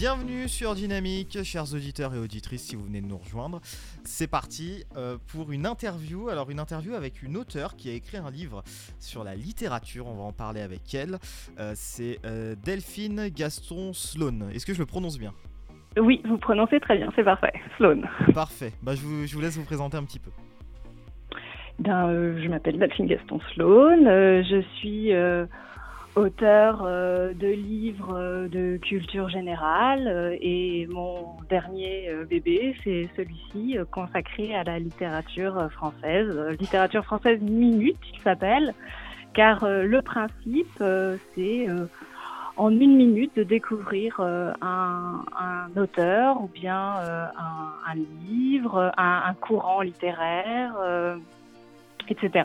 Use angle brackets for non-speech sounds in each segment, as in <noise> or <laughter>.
Bienvenue sur Dynamique, chers auditeurs et auditrices, si vous venez de nous rejoindre. C'est parti euh, pour une interview. Alors, une interview avec une auteure qui a écrit un livre sur la littérature. On va en parler avec elle. Euh, c'est euh, Delphine Gaston Sloan. Est-ce que je le prononce bien? Oui, vous prononcez très bien, c'est parfait. Sloan. Parfait. Bah, je, vous, je vous laisse vous présenter un petit peu. Ben, je m'appelle Delphine Gaston Sloan. je suis auteur euh, de livres euh, de culture générale euh, et mon dernier bébé, c'est celui-ci consacré à la littérature française, littérature française minute, il s'appelle, car le principe, c'est en une minute de découvrir un, auteur ou bien un, livre, un courant littéraire, etc.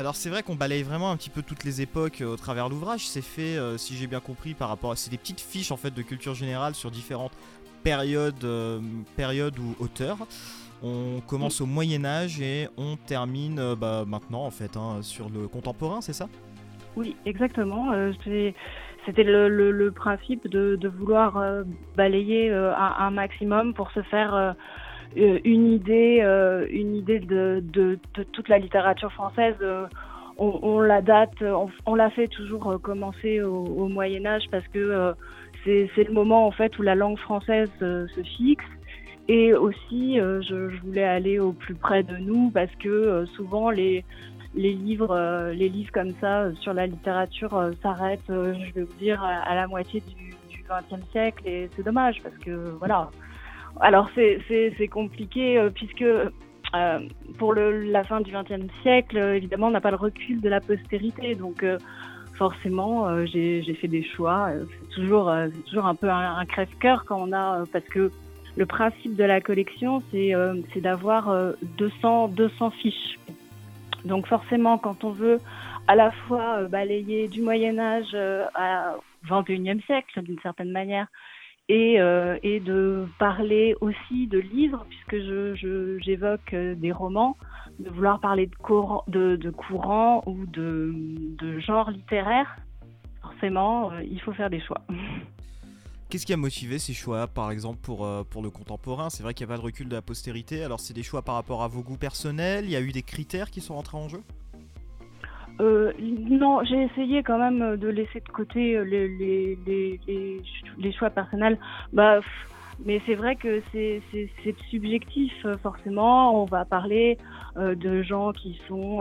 Alors c'est vrai qu'on balaye vraiment un petit peu toutes les époques euh, au travers l'ouvrage. C'est fait, euh, si j'ai bien compris, par rapport à... C'est des petites fiches en fait de culture générale sur différentes périodes, euh, périodes ou auteurs. On commence au Moyen Âge et on termine bah, maintenant en fait hein, sur le contemporain, c'est ça? Oui, exactement. C'était le, principe de, vouloir balayer un, maximum pour se faire une idée, euh, une idée de, toute la littérature française. Euh, on, la date, on, l'a fait toujours commencer au, Moyen Âge parce que c'est le moment en fait où la langue française se fixe. Et aussi, je, voulais aller au plus près de nous parce que souvent les livres, les livres comme ça sur la littérature s'arrêtent, je vais vous dire, à, la moitié du XXe siècle et c'est dommage parce que voilà, alors c'est compliqué euh, puisque euh, pour la fin du XXe siècle, évidemment, on n'a pas le recul de la postérité. Donc euh, forcément, j'ai fait des choix. C'est toujours, toujours un peu un, crève-cœur quand on a... parce que le principe de la collection, c'est d'avoir 200, 200 fiches. Donc forcément, quand on veut à la fois balayer du Moyen Âge au XXIe siècle, d'une certaine manière, euh, et, de parler aussi de livres, puisque j'évoque je, euh, des romans, de vouloir parler de, courant, de, de ou de, de, genre littéraire, forcément, euh, il faut faire des choix. <laughs> Qu'est-ce qui a motivé ces choix, par exemple, pour, pour le contemporain? C'est vrai qu'il n'y a pas de recul de la postérité, alors c'est des choix par rapport à vos goûts personnels, il y a eu des critères qui sont rentrés en jeu? Euh, non, j'ai essayé quand même de laisser de côté euh, les, les, les, les choix personnels. Bah, mais c'est vrai que c'est subjectif, euh, forcément. On va parler de gens qui sont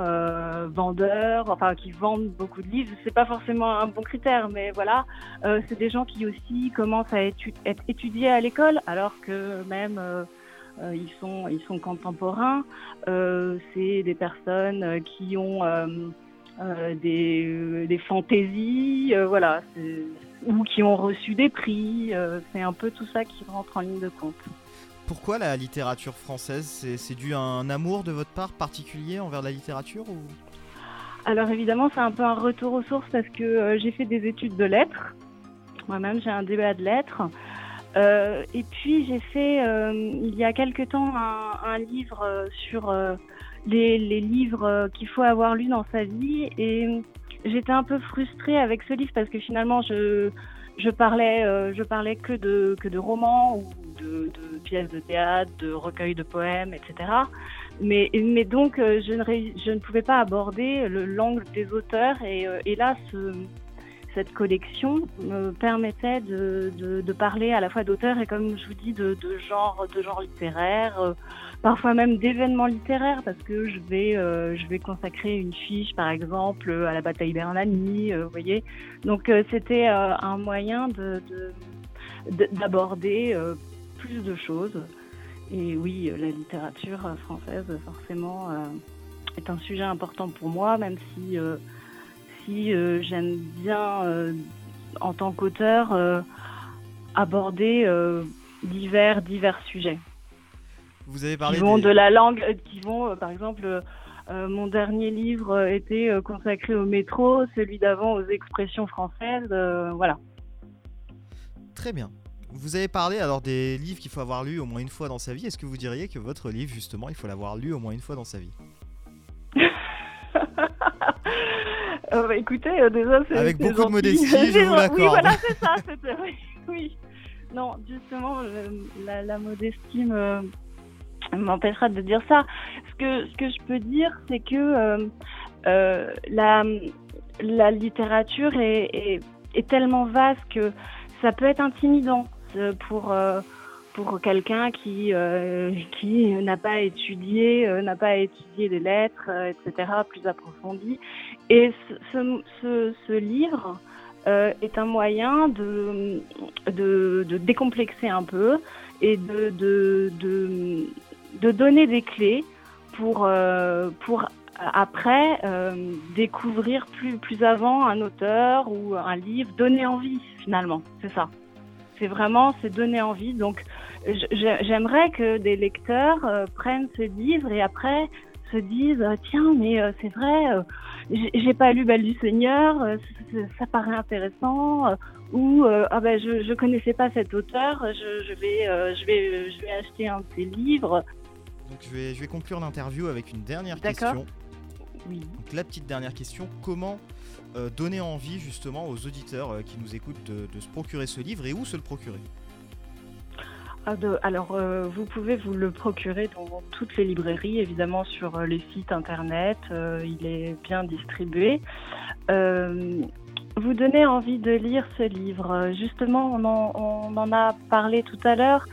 vendeurs, enfin qui vendent beaucoup de livres. C'est pas forcément un bon critère, mais voilà. c'est des gens qui aussi commencent à être étudiés à l'école, alors que même ils, sont, ils sont contemporains. c'est des personnes qui ont euh, des, euh, des, fantaisies, euh, voilà, ou qui ont reçu des prix. c'est un peu tout ça qui rentre en ligne de compte. Pourquoi la littérature française? C'est dû à un amour de votre part particulier envers la littérature ou... Alors évidemment, c'est un peu un retour aux sources parce que j'ai fait des études de lettres. Moi-même, j'ai un débat de lettres. et puis j'ai fait, il y a quelque temps, un, un livre sur les, livres euh, qu'il faut avoir lus dans sa vie. Et j'étais un peu frustrée avec ce livre parce que finalement, je, je parlais, euh, je parlais que de, que de romans ou de, pièces de théâtre, de recueils de poèmes, etc. Mais, mais donc, euh, je, ne, je ne pouvais pas aborder l'angle des auteurs. Et, et là, ce, cette collection me permettait de, parler à la fois d'auteurs et, comme je vous dis, de, de genre, de genre littéraire parfois même d'événements littéraires parce que je vais euh, je vais consacrer une fiche par exemple à la bataille d'Hernani, euh, vous voyez. Donc euh, c'était un moyen de d'aborder plus de choses. Et oui, la littérature française forcément est un sujet important pour moi, même si si j'aime bien en tant qu'auteur aborder divers divers sujets. Vous avez parlé qui vont de la langue, euh, qui vont, euh, par exemple, euh, mon dernier livre était consacré au métro, celui d'avant aux expressions françaises, voilà. Très bien. Vous avez parlé alors des livres qu'il faut avoir lu au moins une fois dans sa vie. Est-ce que vous diriez que votre livre, justement, il faut l'avoir lu au moins une fois dans sa vie? <laughs> Euh, bah, écoutez, déjà, c'est. Avec beaucoup de modestie, je <laughs> vous l'accorde. Oui, voilà, c'est ça. Oui, <laughs> oui. Non, justement, la, la, modestie m'empêchera de dire ça. Ce que, ce que je peux dire, c'est que euh, la, la littérature est, est, est, tellement vaste que ça peut être intimidant pour pour quelqu'un qui euh, qui n'a pas étudié euh, n'a pas étudié des lettres euh, etc plus approfondi et ce, livre est un moyen de, de, décomplexer un peu et de de, de, donner des clés pour pour après découvrir plus plus avant un auteur ou un livre donner envie finalement. C'est ça. C'est vraiment c'est donner envie. Donc j'aimerais que des lecteurs euh, prennent ce livre et après se disent euh, tiens mais euh, c'est vrai j'ai pas lu Belle du Seigneur ça, paraît intéressant ou ah ben je je connaissais pas cet auteur je, je vais je vais je vais acheter un de ses livres. Donc je vais je vais conclure l'interview avec une dernière question. Oui. Donc la petite dernière question. Comment donner envie justement aux auditeurs qui nous écoutent de, de se procurer ce livre et où se le procurer? Alors, euh, vous pouvez vous le procurer dans toutes les librairies, évidemment sur euh, les sites internet. Euh, il est bien distribué. vous donnez envie de lire ce livre. Justement, on en, a parlé tout à l'heure.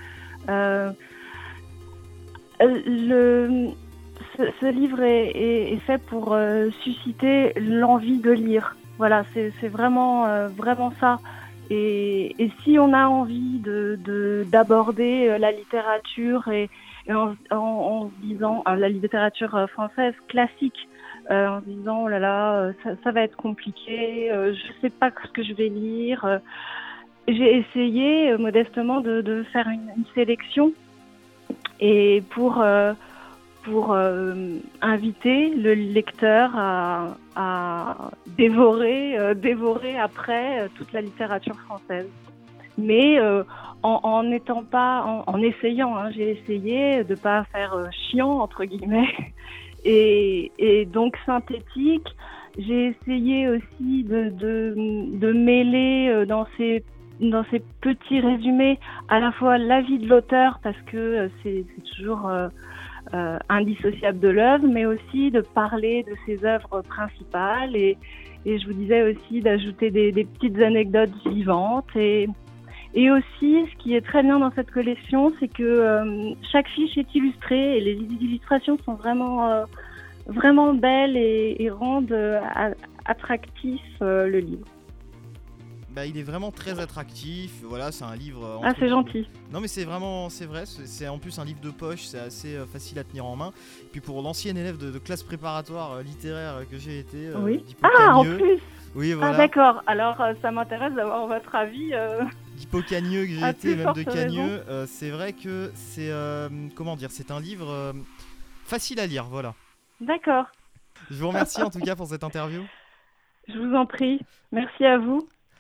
ce, livre est, fait pour susciter l'envie de lire. Voilà, c'est vraiment, vraiment ça. Et, et, si on a envie de d'aborder euh, la littérature et, en, en, se disant euh, la littérature euh, française classique, en se disant oh là là ça, ça va être compliqué, je sais pas ce que je vais lire. J'ai essayé modestement de, de faire une, une, sélection et pour pour euh, inviter le lecteur à, dévorer, euh, dévorer après euh, toute la littérature française. Mais en, n'étant pas, en, essayant, hein, j'ai essayé de pas faire chiant entre guillemets <laughs> et, et donc synthétique. J'ai essayé aussi de, de, de mêler dans ces dans ces petits résumés à la fois l'avis de l'auteur parce que c'est toujours euh, indissociable de l'œuvre, mais aussi de parler de ses œuvres principales et, je vous disais aussi d'ajouter des, petites anecdotes vivantes et, et aussi ce qui est très bien dans cette collection, c'est que euh, chaque fiche est illustrée et les illustrations sont vraiment euh, vraiment belles et, rendent attractif le livre. Bah, il est vraiment très attractif. Voilà, c'est un livre. Ah, c'est gentil. Non, mais c'est vraiment, c'est vrai. C'est en plus un livre de poche. C'est assez euh, facile à tenir en main. Puis pour l'ancien élève de, classe préparatoire euh, littéraire que j'ai été. Euh, oui. Ah, en plus. Oui, voilà. Ah, d'accord. Alors, ça m'intéresse d'avoir votre avis. <laughs> D'Hippocagneux que j'ai été, même de Cagneux. c'est vrai que c'est, comment dire, c'est un livre facile à lire. Voilà. D'accord. Je vous remercie en tout cas pour cette interview. <laughs> Je vous en prie. Merci à vous.